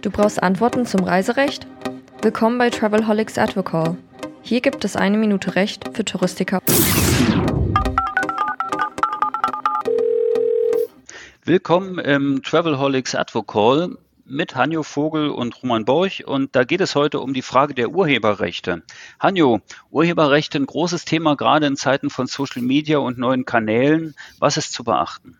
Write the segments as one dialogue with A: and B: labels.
A: Du brauchst Antworten zum Reiserecht? Willkommen bei Travelholics Advocall. Hier gibt es eine Minute Recht für Touristiker.
B: Willkommen im Travelholics Advocall mit Hanjo Vogel und Roman Borch und da geht es heute um die Frage der Urheberrechte. Hanjo, Urheberrechte ein großes Thema gerade in Zeiten von Social Media und neuen Kanälen. Was ist zu beachten?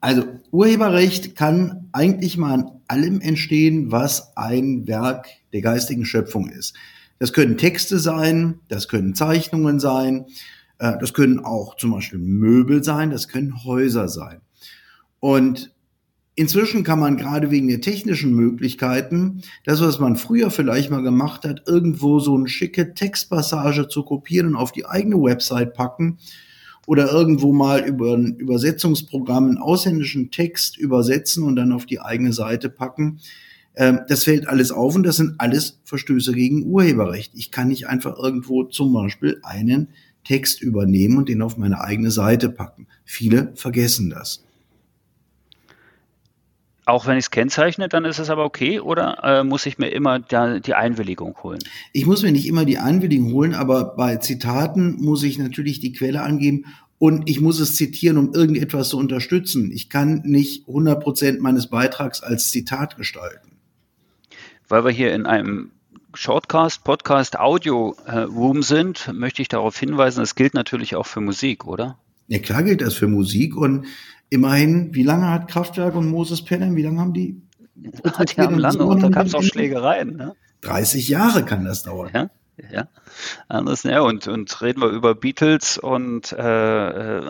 C: Also Urheberrecht kann eigentlich mal an allem entstehen, was ein Werk der geistigen Schöpfung ist. Das können Texte sein, das können Zeichnungen sein, äh, das können auch zum Beispiel Möbel sein, das können Häuser sein. Und inzwischen kann man gerade wegen der technischen Möglichkeiten, das, was man früher vielleicht mal gemacht hat, irgendwo so eine schicke Textpassage zu kopieren und auf die eigene Website packen oder irgendwo mal über ein Übersetzungsprogramm einen ausländischen Text übersetzen und dann auf die eigene Seite packen. Ähm, das fällt alles auf und das sind alles Verstöße gegen Urheberrecht. Ich kann nicht einfach irgendwo zum Beispiel einen Text übernehmen und den auf meine eigene Seite packen. Viele vergessen das.
B: Auch wenn ich es kennzeichne, dann ist es aber okay oder äh, muss ich mir immer da die Einwilligung holen?
C: Ich muss mir nicht immer die Einwilligung holen, aber bei Zitaten muss ich natürlich die Quelle angeben und ich muss es zitieren, um irgendetwas zu unterstützen. Ich kann nicht 100 Prozent meines Beitrags als Zitat gestalten.
B: Weil wir hier in einem Shortcast, Podcast, Audio äh, Room sind, möchte ich darauf hinweisen, das gilt natürlich auch für Musik, oder?
C: Ja, klar gilt das für Musik und immerhin, wie lange hat Kraftwerk und Moses Pelham, wie lange haben die?
B: Ja, die haben lange und da gab es auch Schlägereien. Ne?
C: 30 Jahre kann das dauern.
B: Ja, ja. Anders, ja, und, und reden wir über Beatles und äh,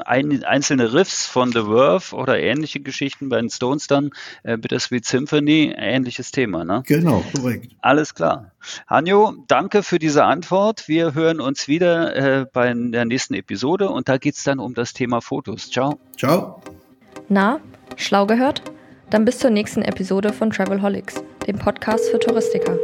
B: ein, einzelne Riffs von The Verve oder ähnliche Geschichten bei den Stones dann, äh, Bittersweet Symphony, ähnliches Thema, ne?
C: Genau, korrekt.
B: Alles klar. Hanjo, danke für diese Antwort. Wir hören uns wieder äh, bei der nächsten Episode und da geht es dann um das Thema Fotos. Ciao.
C: Ciao.
A: Na, schlau gehört? Dann bis zur nächsten Episode von Travelholics, dem Podcast für Touristiker.